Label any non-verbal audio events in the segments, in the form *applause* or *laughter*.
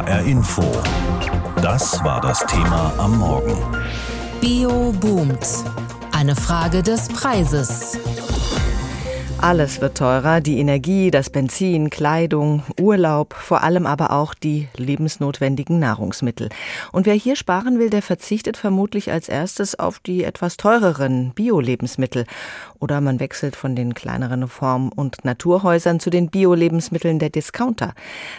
HR Info. Das war das Thema am Morgen. Bio boomt. Eine Frage des Preises. Alles wird teurer, die Energie, das Benzin, Kleidung, Urlaub, vor allem aber auch die lebensnotwendigen Nahrungsmittel. Und wer hier sparen will, der verzichtet vermutlich als erstes auf die etwas teureren Bio-Lebensmittel. Oder man wechselt von den kleineren Form- und Naturhäusern zu den Bio-Lebensmitteln der Discounter.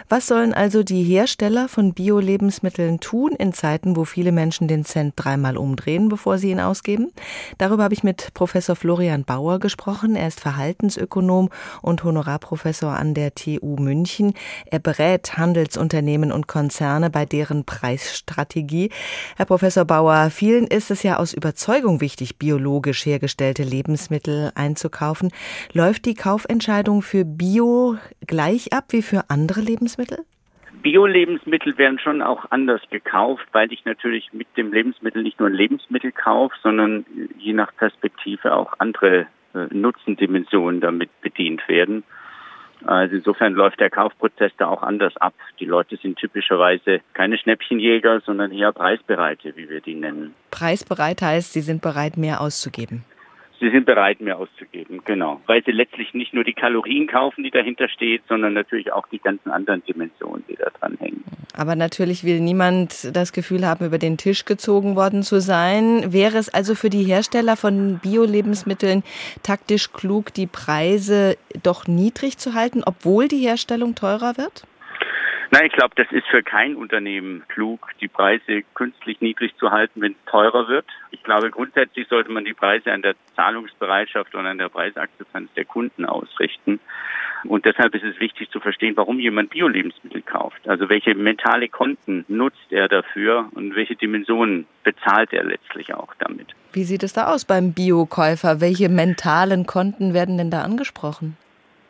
Was sollen also die Hersteller von Bio-Lebensmitteln tun in Zeiten, wo viele Menschen den Cent dreimal umdrehen, bevor sie ihn ausgeben? Darüber habe ich mit Professor Florian Bauer gesprochen. Er ist Verhaltens Unternehmensökonom und Honorarprofessor an der TU München. Er berät Handelsunternehmen und Konzerne bei deren Preisstrategie. Herr Professor Bauer, vielen ist es ja aus Überzeugung wichtig, biologisch hergestellte Lebensmittel einzukaufen. Läuft die Kaufentscheidung für Bio gleich ab wie für andere Lebensmittel? Bio-Lebensmittel werden schon auch anders gekauft, weil ich natürlich mit dem Lebensmittel nicht nur ein Lebensmittel kaufe, sondern je nach Perspektive auch andere Nutzendimensionen damit bedient werden. Also insofern läuft der Kaufprozess da auch anders ab. Die Leute sind typischerweise keine Schnäppchenjäger, sondern eher Preisbereite, wie wir die nennen. Preisbereit heißt, sie sind bereit, mehr auszugeben. Sie sind bereit, mehr auszugeben, genau. Weil sie letztlich nicht nur die Kalorien kaufen, die dahinter steht, sondern natürlich auch die ganzen anderen Dimensionen, die da dran hängen. Aber natürlich will niemand das Gefühl haben, über den Tisch gezogen worden zu sein. Wäre es also für die Hersteller von Bio-Lebensmitteln taktisch klug, die Preise doch niedrig zu halten, obwohl die Herstellung teurer wird? Nein, ich glaube, das ist für kein Unternehmen klug, die Preise künstlich niedrig zu halten, wenn es teurer wird. Ich glaube, grundsätzlich sollte man die Preise an der Zahlungsbereitschaft und an der Preisakzeptanz der Kunden ausrichten. Und deshalb ist es wichtig zu verstehen, warum jemand Bio-Lebensmittel kauft. Also welche mentale Konten nutzt er dafür und welche Dimensionen bezahlt er letztlich auch damit. Wie sieht es da aus beim Biokäufer? Welche mentalen Konten werden denn da angesprochen?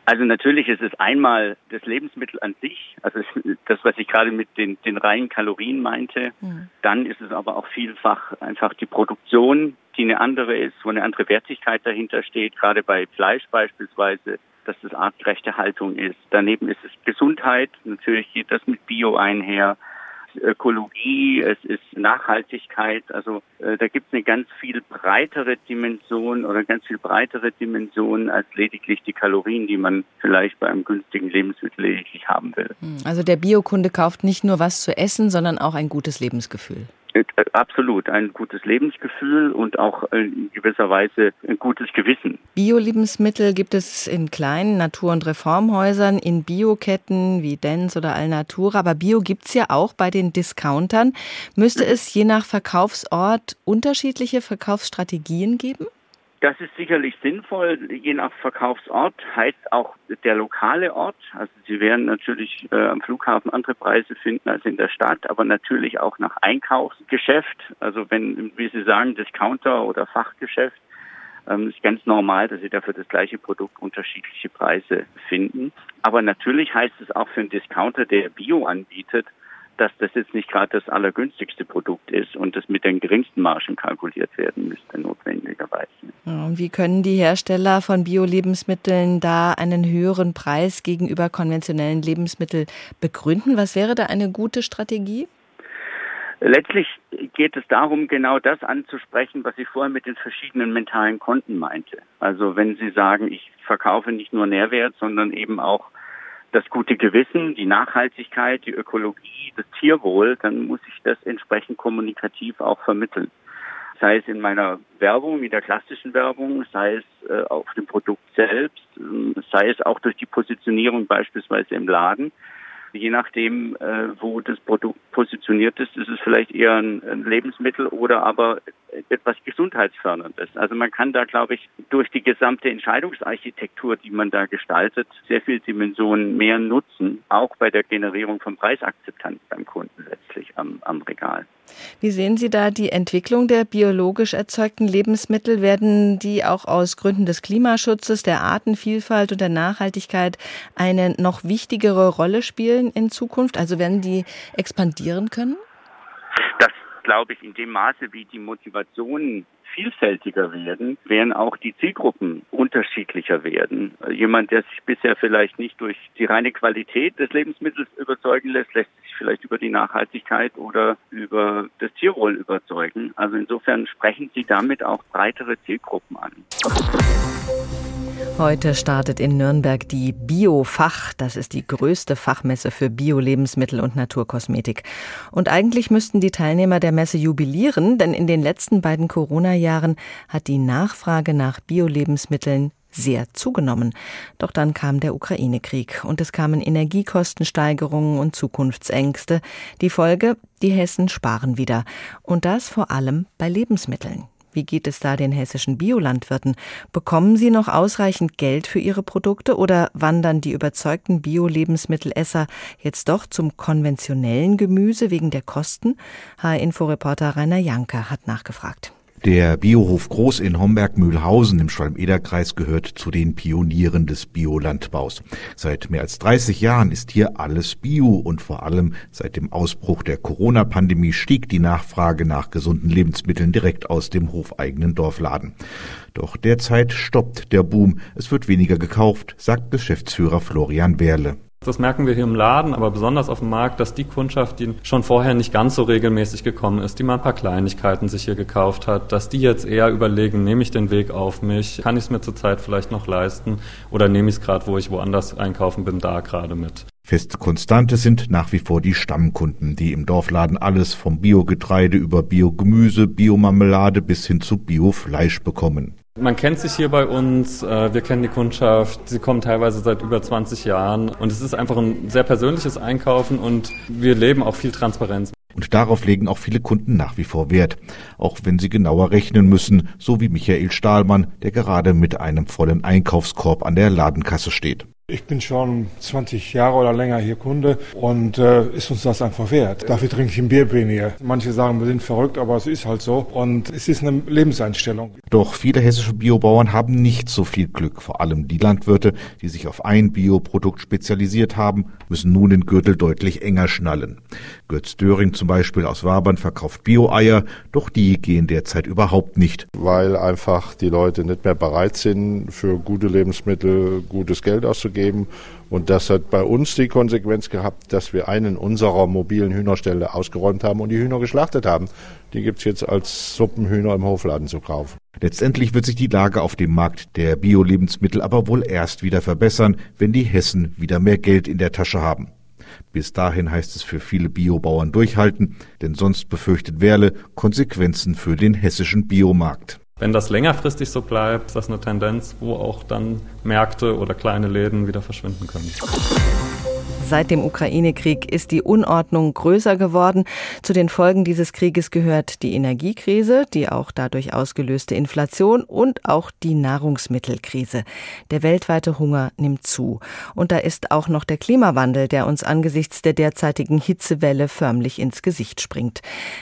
Also natürlich ist es einmal das Lebensmittel an sich, also *laughs* das, was ich gerade mit den, den reinen Kalorien meinte. Mhm. Dann ist es aber auch vielfach einfach die Produktion, die eine andere ist, wo eine andere Wertigkeit dahinter steht, gerade bei Fleisch beispielsweise, dass das artgerechte Haltung ist. Daneben ist es Gesundheit, natürlich geht das mit Bio einher. Ökologie, es ist Nachhaltigkeit. Also äh, da gibt es eine ganz viel breitere Dimension oder ganz viel breitere Dimension als lediglich die Kalorien, die man vielleicht bei einem günstigen Lebensmittel lediglich haben will. Hm, also der Biokunde kauft nicht nur was zu essen, sondern auch ein gutes Lebensgefühl. Äh, absolut, ein gutes Lebensgefühl und auch in gewisser Weise ein gutes Gewissen. Bio-Lebensmittel gibt es in kleinen Natur- und Reformhäusern, in Bioketten wie Dens oder Alnatura, aber Bio gibt es ja auch bei den Discountern. Müsste es je nach Verkaufsort unterschiedliche Verkaufsstrategien geben? Das ist sicherlich sinnvoll, je nach Verkaufsort, heißt auch der lokale Ort. Also Sie werden natürlich äh, am Flughafen andere Preise finden als in der Stadt, aber natürlich auch nach Einkaufsgeschäft. Also wenn, wie Sie sagen, Discounter oder Fachgeschäft, ähm, ist ganz normal, dass Sie dafür das gleiche Produkt unterschiedliche Preise finden. Aber natürlich heißt es auch für einen Discounter, der Bio anbietet, dass das jetzt nicht gerade das allergünstigste Produkt ist und das mit den geringsten Margen kalkuliert werden müsste, notwendigerweise. Und wie können die Hersteller von Bio-Lebensmitteln da einen höheren Preis gegenüber konventionellen Lebensmitteln begründen? Was wäre da eine gute Strategie? Letztlich geht es darum, genau das anzusprechen, was ich vorher mit den verschiedenen mentalen Konten meinte. Also wenn Sie sagen, ich verkaufe nicht nur Nährwert, sondern eben auch das gute Gewissen, die Nachhaltigkeit, die Ökologie, das Tierwohl, dann muss ich das entsprechend kommunikativ auch vermitteln. Sei es in meiner Werbung, in der klassischen Werbung, sei es äh, auf dem Produkt selbst, äh, sei es auch durch die Positionierung beispielsweise im Laden. Je nachdem, äh, wo das Produkt positioniert ist, ist es vielleicht eher ein, ein Lebensmittel oder aber etwas Gesundheitsförderndes. Also man kann da, glaube ich, durch die gesamte Entscheidungsarchitektur, die man da gestaltet, sehr viele Dimensionen mehr nutzen, auch bei der Generierung von Preisakzeptanz beim Kunden letztlich am, am Regal. Wie sehen Sie da die Entwicklung der biologisch erzeugten Lebensmittel? Werden die auch aus Gründen des Klimaschutzes, der Artenvielfalt und der Nachhaltigkeit eine noch wichtigere Rolle spielen in Zukunft? Also werden die expandieren können? Das glaube ich in dem Maße, wie die Motivationen vielfältiger werden, werden auch die Zielgruppen unterschiedlicher werden. Jemand, der sich bisher vielleicht nicht durch die reine Qualität des Lebensmittels überzeugen lässt, lässt sich vielleicht über die Nachhaltigkeit oder über das Tierwohl überzeugen. Also insofern sprechen Sie damit auch breitere Zielgruppen an. Heute startet in Nürnberg die Biofach. Das ist die größte Fachmesse für Bio-Lebensmittel und Naturkosmetik. Und eigentlich müssten die Teilnehmer der Messe jubilieren, denn in den letzten beiden Corona-Jahren hat die Nachfrage nach Bio-Lebensmitteln sehr zugenommen. Doch dann kam der Ukraine-Krieg und es kamen Energiekostensteigerungen und Zukunftsängste. Die Folge, die Hessen sparen wieder. Und das vor allem bei Lebensmitteln. Wie geht es da den hessischen Biolandwirten? Bekommen sie noch ausreichend Geld für ihre Produkte oder wandern die überzeugten Bio-Lebensmittelesser jetzt doch zum konventionellen Gemüse wegen der Kosten? HR-Inforeporter Rainer Janker hat nachgefragt. Der Biohof Groß in Homberg-Mühlhausen im Schwalm-Eder-Kreis gehört zu den Pionieren des Biolandbaus. Seit mehr als 30 Jahren ist hier alles Bio und vor allem seit dem Ausbruch der Corona-Pandemie stieg die Nachfrage nach gesunden Lebensmitteln direkt aus dem hofeigenen Dorfladen. Doch derzeit stoppt der Boom. Es wird weniger gekauft, sagt Geschäftsführer Florian Werle. Das merken wir hier im Laden, aber besonders auf dem Markt, dass die Kundschaft, die schon vorher nicht ganz so regelmäßig gekommen ist, die mal ein paar Kleinigkeiten sich hier gekauft hat, dass die jetzt eher überlegen, nehme ich den Weg auf mich, kann ich es mir zurzeit vielleicht noch leisten oder nehme ich es gerade, wo ich woanders einkaufen bin, da gerade mit. Feste Konstante sind nach wie vor die Stammkunden, die im Dorfladen alles vom Biogetreide über Biogemüse, Biomarmelade bis hin zu Biofleisch bekommen. Man kennt sich hier bei uns, äh, wir kennen die Kundschaft, sie kommen teilweise seit über 20 Jahren und es ist einfach ein sehr persönliches Einkaufen und wir leben auch viel Transparenz. Und darauf legen auch viele Kunden nach wie vor Wert, auch wenn sie genauer rechnen müssen, so wie Michael Stahlmann, der gerade mit einem vollen Einkaufskorb an der Ladenkasse steht. Ich bin schon 20 Jahre oder länger hier Kunde und äh, ist uns das einfach wert. Dafür trinke ich ein Bier weniger. Manche sagen, wir sind verrückt, aber es ist halt so und es ist eine Lebenseinstellung. Doch viele hessische Biobauern haben nicht so viel Glück. Vor allem die Landwirte, die sich auf ein Bioprodukt spezialisiert haben, müssen nun den Gürtel deutlich enger schnallen. Götz Döring zum Beispiel aus Wabern verkauft Bio-Eier, doch die gehen derzeit überhaupt nicht. Weil einfach die Leute nicht mehr bereit sind, für gute Lebensmittel gutes Geld auszugeben geben. Und das hat bei uns die Konsequenz gehabt, dass wir einen unserer mobilen Hühnerställe ausgeräumt haben und die Hühner geschlachtet haben. Die gibt es jetzt als Suppenhühner im Hofladen zu kaufen. Letztendlich wird sich die Lage auf dem Markt der Bio-Lebensmittel aber wohl erst wieder verbessern, wenn die Hessen wieder mehr Geld in der Tasche haben. Bis dahin heißt es für viele Biobauern durchhalten, denn sonst befürchtet Werle Konsequenzen für den hessischen Biomarkt. Wenn das längerfristig so bleibt, ist das eine Tendenz, wo auch dann Märkte oder kleine Läden wieder verschwinden können. Seit dem Ukraine-Krieg ist die Unordnung größer geworden. Zu den Folgen dieses Krieges gehört die Energiekrise, die auch dadurch ausgelöste Inflation und auch die Nahrungsmittelkrise. Der weltweite Hunger nimmt zu. Und da ist auch noch der Klimawandel, der uns angesichts der derzeitigen Hitzewelle förmlich ins Gesicht springt.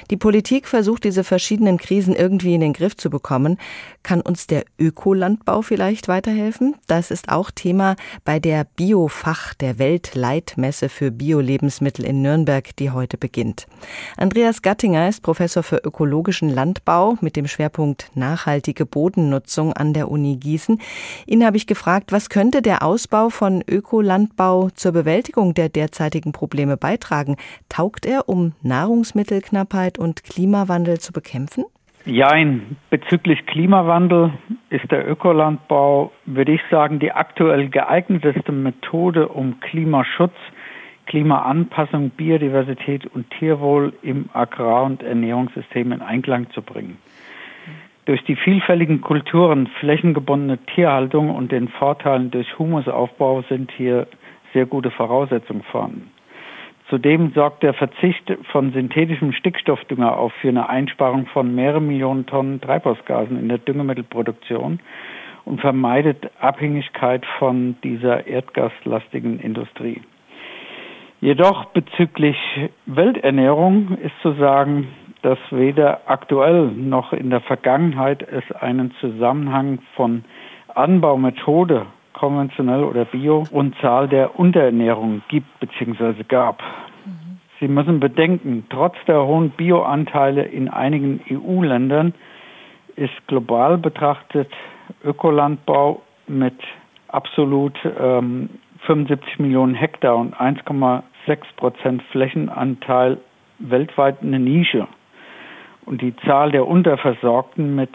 Die Politik versucht, diese verschiedenen Krisen irgendwie in den Griff zu bekommen. Kann uns der Ökolandbau vielleicht weiterhelfen? Das ist auch Thema bei der Biofach der Weltleit Messe für Bio-Lebensmittel in Nürnberg, die heute beginnt. Andreas Gattinger ist Professor für ökologischen Landbau mit dem Schwerpunkt nachhaltige Bodennutzung an der Uni Gießen. Ihn habe ich gefragt, was könnte der Ausbau von Ökolandbau zur Bewältigung der derzeitigen Probleme beitragen? Taugt er, um Nahrungsmittelknappheit und Klimawandel zu bekämpfen? Ja, bezüglich Klimawandel ist der Ökolandbau, würde ich sagen, die aktuell geeigneteste Methode, um Klimaschutz, Klimaanpassung, Biodiversität und Tierwohl im Agrar- und Ernährungssystem in Einklang zu bringen. Durch die vielfältigen Kulturen, flächengebundene Tierhaltung und den Vorteilen durch Humusaufbau sind hier sehr gute Voraussetzungen vorhanden. Zudem sorgt der Verzicht von synthetischem Stickstoffdünger auch für eine Einsparung von mehreren Millionen Tonnen Treibhausgasen in der Düngemittelproduktion und vermeidet Abhängigkeit von dieser erdgaslastigen Industrie. Jedoch bezüglich Welternährung ist zu sagen, dass weder aktuell noch in der Vergangenheit es einen Zusammenhang von Anbaumethode konventionell oder bio und Zahl der Unterernährung gibt bzw. gab. Sie müssen bedenken, trotz der hohen Bioanteile in einigen EU-Ländern ist global betrachtet Ökolandbau mit absolut ähm, 75 Millionen Hektar und 1,4 6% Flächenanteil weltweit eine Nische. Und die Zahl der Unterversorgten mit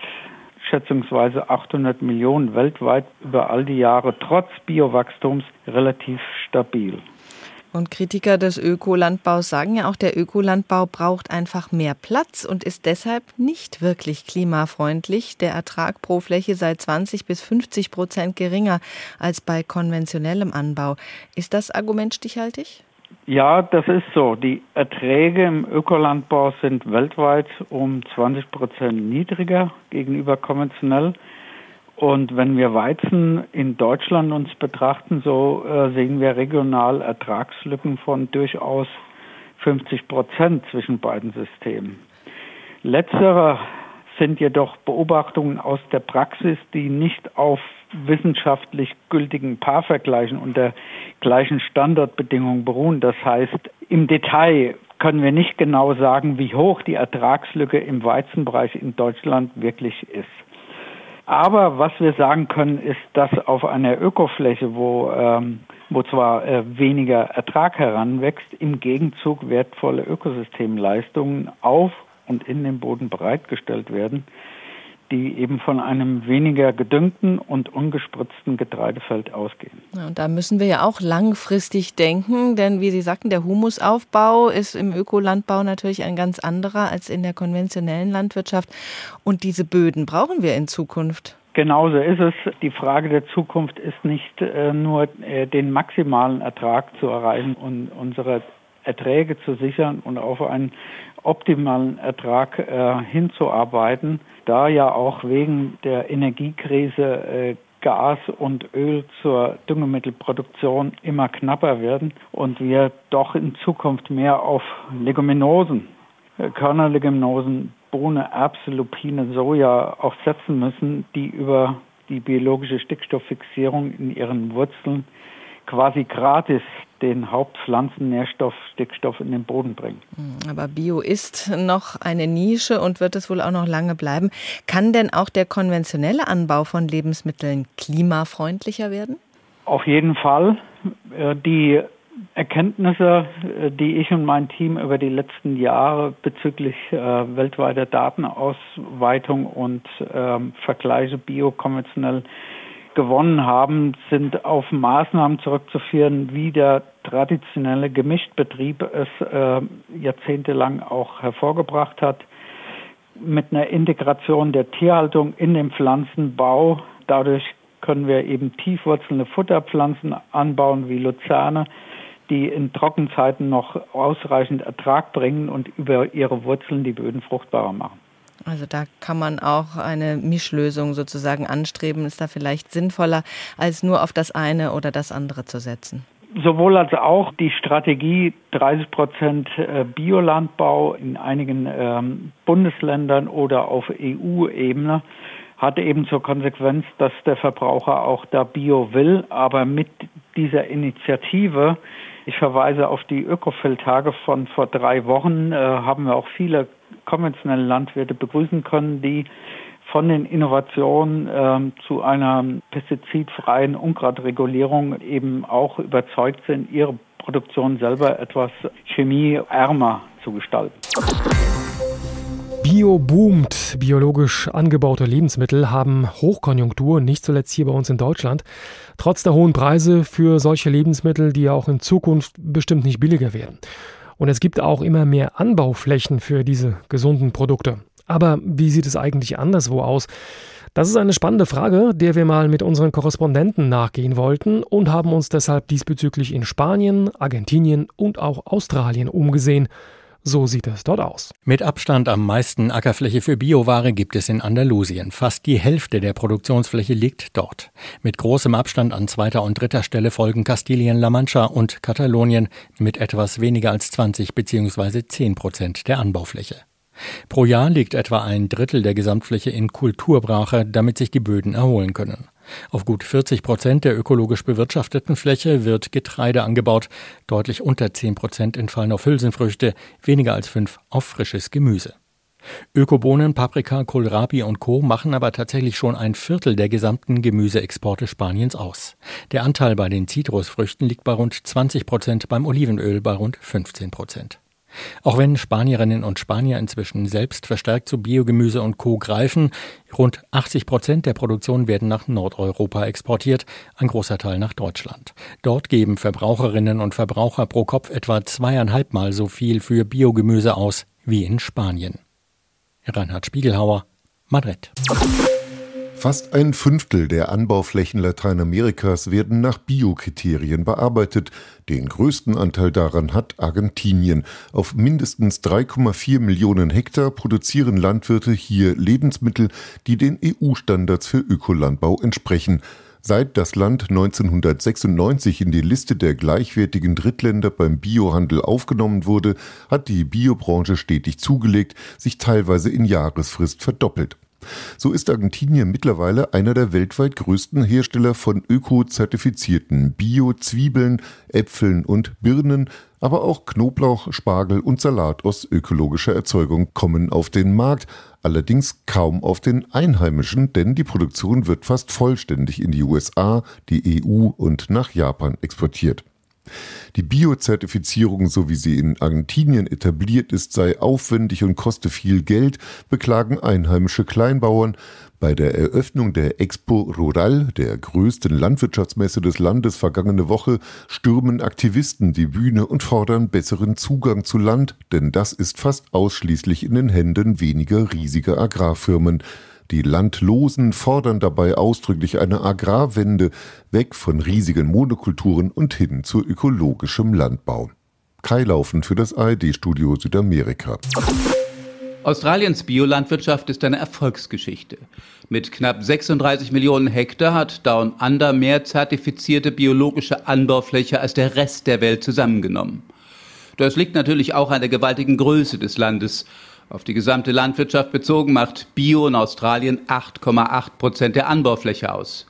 schätzungsweise 800 Millionen weltweit über all die Jahre trotz Biowachstums relativ stabil. Und Kritiker des Ökolandbaus sagen ja auch, der Ökolandbau braucht einfach mehr Platz und ist deshalb nicht wirklich klimafreundlich. Der Ertrag pro Fläche sei 20 bis 50 Prozent geringer als bei konventionellem Anbau. Ist das Argument stichhaltig? Ja, das ist so. Die Erträge im Ökolandbau sind weltweit um 20 Prozent niedriger gegenüber konventionell. Und wenn wir Weizen in Deutschland uns betrachten, so äh, sehen wir regional Ertragslücken von durchaus 50 Prozent zwischen beiden Systemen. Letztere sind jedoch Beobachtungen aus der Praxis, die nicht auf wissenschaftlich gültigen Paarvergleichen unter gleichen Standardbedingungen beruhen. Das heißt, im Detail können wir nicht genau sagen, wie hoch die Ertragslücke im Weizenbereich in Deutschland wirklich ist. Aber was wir sagen können, ist, dass auf einer Ökofläche, wo, ähm, wo zwar äh, weniger Ertrag heranwächst, im Gegenzug wertvolle Ökosystemleistungen auf und in dem Boden bereitgestellt werden, die eben von einem weniger gedüngten und ungespritzten Getreidefeld ausgehen. Ja, und da müssen wir ja auch langfristig denken, denn wie Sie sagten, der Humusaufbau ist im Ökolandbau natürlich ein ganz anderer als in der konventionellen Landwirtschaft. Und diese Böden brauchen wir in Zukunft. Genauso ist es. Die Frage der Zukunft ist nicht äh, nur äh, den maximalen Ertrag zu erreichen und unsere Erträge zu sichern und auf einen optimalen Ertrag äh, hinzuarbeiten, da ja auch wegen der Energiekrise äh, Gas und Öl zur Düngemittelproduktion immer knapper werden und wir doch in Zukunft mehr auf Leguminosen, äh, Körnerleguminosen, Bohne, Erbse, Lupine, Soja auch setzen müssen, die über die biologische Stickstofffixierung in ihren Wurzeln quasi gratis den Hauptpflanzennährstoff Stickstoff in den Boden bringen. Hm, aber Bio ist noch eine Nische und wird es wohl auch noch lange bleiben. Kann denn auch der konventionelle Anbau von Lebensmitteln klimafreundlicher werden? Auf jeden Fall. Äh, die Erkenntnisse, äh, die ich und mein Team über die letzten Jahre bezüglich äh, weltweiter Datenausweitung und ähm, Vergleiche bio-konventionell gewonnen haben, sind auf Maßnahmen zurückzuführen, wie der traditionelle Gemischtbetrieb es äh, jahrzehntelang auch hervorgebracht hat, mit einer Integration der Tierhaltung in den Pflanzenbau. Dadurch können wir eben tiefwurzelnde Futterpflanzen anbauen wie Luzerne, die in Trockenzeiten noch ausreichend Ertrag bringen und über ihre Wurzeln die Böden fruchtbarer machen. Also da kann man auch eine Mischlösung sozusagen anstreben. Ist da vielleicht sinnvoller, als nur auf das eine oder das andere zu setzen? Sowohl als auch die Strategie 30 Prozent äh, Biolandbau in einigen ähm, Bundesländern oder auf EU-Ebene hat eben zur Konsequenz, dass der Verbraucher auch da Bio will. Aber mit dieser Initiative, ich verweise auf die Ökofeldtage von vor drei Wochen, äh, haben wir auch viele konventionelle Landwirte begrüßen können, die von den Innovationen ähm, zu einer pestizidfreien Ungradregulierung eben auch überzeugt sind, ihre Produktion selber etwas chemieärmer zu gestalten. Bio boomt. Biologisch angebaute Lebensmittel haben Hochkonjunktur, nicht zuletzt hier bei uns in Deutschland. Trotz der hohen Preise für solche Lebensmittel, die auch in Zukunft bestimmt nicht billiger werden. Und es gibt auch immer mehr Anbauflächen für diese gesunden Produkte. Aber wie sieht es eigentlich anderswo aus? Das ist eine spannende Frage, der wir mal mit unseren Korrespondenten nachgehen wollten und haben uns deshalb diesbezüglich in Spanien, Argentinien und auch Australien umgesehen. So sieht es dort aus. Mit Abstand am meisten Ackerfläche für Bioware gibt es in Andalusien. Fast die Hälfte der Produktionsfläche liegt dort. Mit großem Abstand an zweiter und dritter Stelle folgen Kastilien-La Mancha und Katalonien mit etwas weniger als 20 bzw. 10 Prozent der Anbaufläche. Pro Jahr liegt etwa ein Drittel der Gesamtfläche in Kulturbrache, damit sich die Böden erholen können. Auf gut 40 Prozent der ökologisch bewirtschafteten Fläche wird Getreide angebaut. Deutlich unter 10 Prozent entfallen auf Hülsenfrüchte, weniger als fünf auf frisches Gemüse. Ökobohnen, Paprika, Kohlrabi und Co. machen aber tatsächlich schon ein Viertel der gesamten Gemüseexporte Spaniens aus. Der Anteil bei den Zitrusfrüchten liegt bei rund 20 Prozent, beim Olivenöl bei rund 15 Prozent. Auch wenn Spanierinnen und Spanier inzwischen selbst verstärkt zu Biogemüse und Co. greifen, rund 80 Prozent der Produktion werden nach Nordeuropa exportiert, ein großer Teil nach Deutschland. Dort geben Verbraucherinnen und Verbraucher pro Kopf etwa zweieinhalb Mal so viel für Biogemüse aus wie in Spanien. Reinhard Spiegelhauer, Madrid. Fast ein Fünftel der Anbauflächen Lateinamerikas werden nach Biokriterien bearbeitet. Den größten Anteil daran hat Argentinien. Auf mindestens 3,4 Millionen Hektar produzieren Landwirte hier Lebensmittel, die den EU-Standards für Ökolandbau entsprechen. Seit das Land 1996 in die Liste der gleichwertigen Drittländer beim Biohandel aufgenommen wurde, hat die Biobranche stetig zugelegt, sich teilweise in Jahresfrist verdoppelt. So ist Argentinien mittlerweile einer der weltweit größten Hersteller von öko-zertifizierten Bio-Zwiebeln, Äpfeln und Birnen, aber auch Knoblauch, Spargel und Salat aus ökologischer Erzeugung kommen auf den Markt, allerdings kaum auf den einheimischen, denn die Produktion wird fast vollständig in die USA, die EU und nach Japan exportiert. Die Biozertifizierung, so wie sie in Argentinien etabliert ist, sei aufwendig und koste viel Geld, beklagen einheimische Kleinbauern. Bei der Eröffnung der Expo Rural, der größten Landwirtschaftsmesse des Landes vergangene Woche, stürmen Aktivisten die Bühne und fordern besseren Zugang zu Land, denn das ist fast ausschließlich in den Händen weniger riesiger Agrarfirmen. Die Landlosen fordern dabei ausdrücklich eine Agrarwende, weg von riesigen Monokulturen und hin zu ökologischem Landbau. Kai Laufen für das ARD-Studio Südamerika. Australiens Biolandwirtschaft ist eine Erfolgsgeschichte. Mit knapp 36 Millionen Hektar hat Down Under mehr zertifizierte biologische Anbaufläche als der Rest der Welt zusammengenommen. Das liegt natürlich auch an der gewaltigen Größe des Landes. Auf die gesamte Landwirtschaft bezogen macht Bio in Australien 8,8 Prozent der Anbaufläche aus.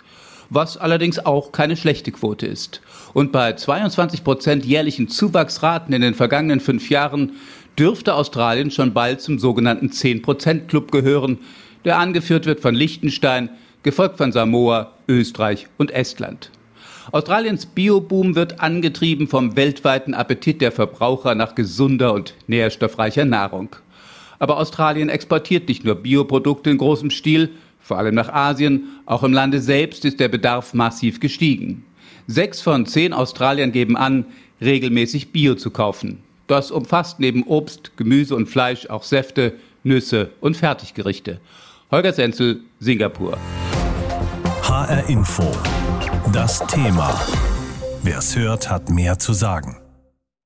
Was allerdings auch keine schlechte Quote ist. Und bei 22 Prozent jährlichen Zuwachsraten in den vergangenen fünf Jahren dürfte Australien schon bald zum sogenannten 10-Prozent-Club gehören, der angeführt wird von Liechtenstein, gefolgt von Samoa, Österreich und Estland. Australiens Bioboom wird angetrieben vom weltweiten Appetit der Verbraucher nach gesunder und nährstoffreicher Nahrung. Aber Australien exportiert nicht nur Bioprodukte in großem Stil, vor allem nach Asien, auch im Lande selbst ist der Bedarf massiv gestiegen. Sechs von zehn Australiern geben an, regelmäßig Bio zu kaufen. Das umfasst neben Obst, Gemüse und Fleisch auch Säfte, Nüsse und Fertiggerichte. Holger Senzel, Singapur. HR Info. Das Thema. Wer es hört, hat mehr zu sagen.